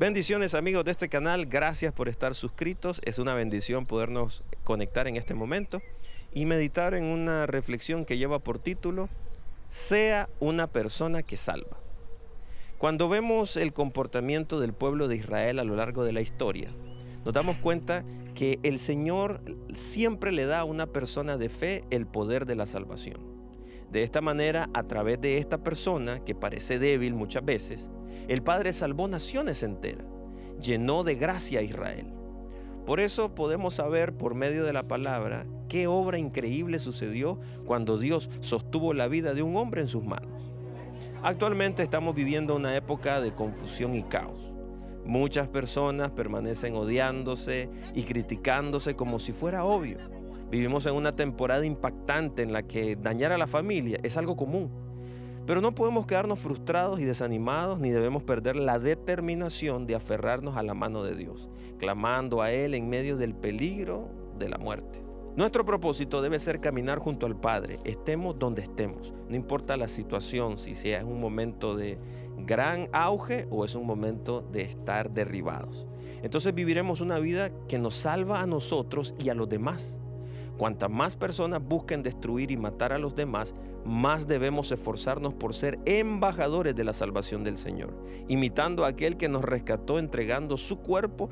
Bendiciones amigos de este canal, gracias por estar suscritos. Es una bendición podernos conectar en este momento y meditar en una reflexión que lleva por título Sea una persona que salva. Cuando vemos el comportamiento del pueblo de Israel a lo largo de la historia, nos damos cuenta que el Señor siempre le da a una persona de fe el poder de la salvación. De esta manera, a través de esta persona, que parece débil muchas veces, el Padre salvó naciones enteras, llenó de gracia a Israel. Por eso podemos saber por medio de la palabra qué obra increíble sucedió cuando Dios sostuvo la vida de un hombre en sus manos. Actualmente estamos viviendo una época de confusión y caos. Muchas personas permanecen odiándose y criticándose como si fuera obvio. Vivimos en una temporada impactante en la que dañar a la familia es algo común. Pero no podemos quedarnos frustrados y desanimados ni debemos perder la determinación de aferrarnos a la mano de Dios, clamando a Él en medio del peligro de la muerte. Nuestro propósito debe ser caminar junto al Padre, estemos donde estemos, no importa la situación, si sea un momento de gran auge o es un momento de estar derribados. Entonces viviremos una vida que nos salva a nosotros y a los demás. Cuantas más personas busquen destruir y matar a los demás, más debemos esforzarnos por ser embajadores de la salvación del Señor, imitando a aquel que nos rescató entregando su cuerpo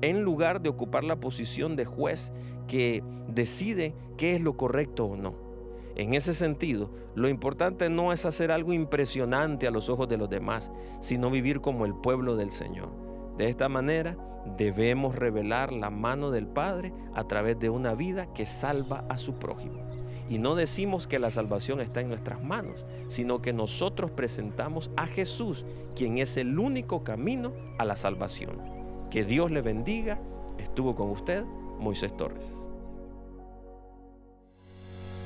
en lugar de ocupar la posición de juez que decide qué es lo correcto o no. En ese sentido, lo importante no es hacer algo impresionante a los ojos de los demás, sino vivir como el pueblo del Señor. De esta manera, debemos revelar la mano del Padre a través de una vida que salva a su prójimo. Y no decimos que la salvación está en nuestras manos, sino que nosotros presentamos a Jesús, quien es el único camino a la salvación. Que Dios le bendiga. Estuvo con usted Moisés Torres.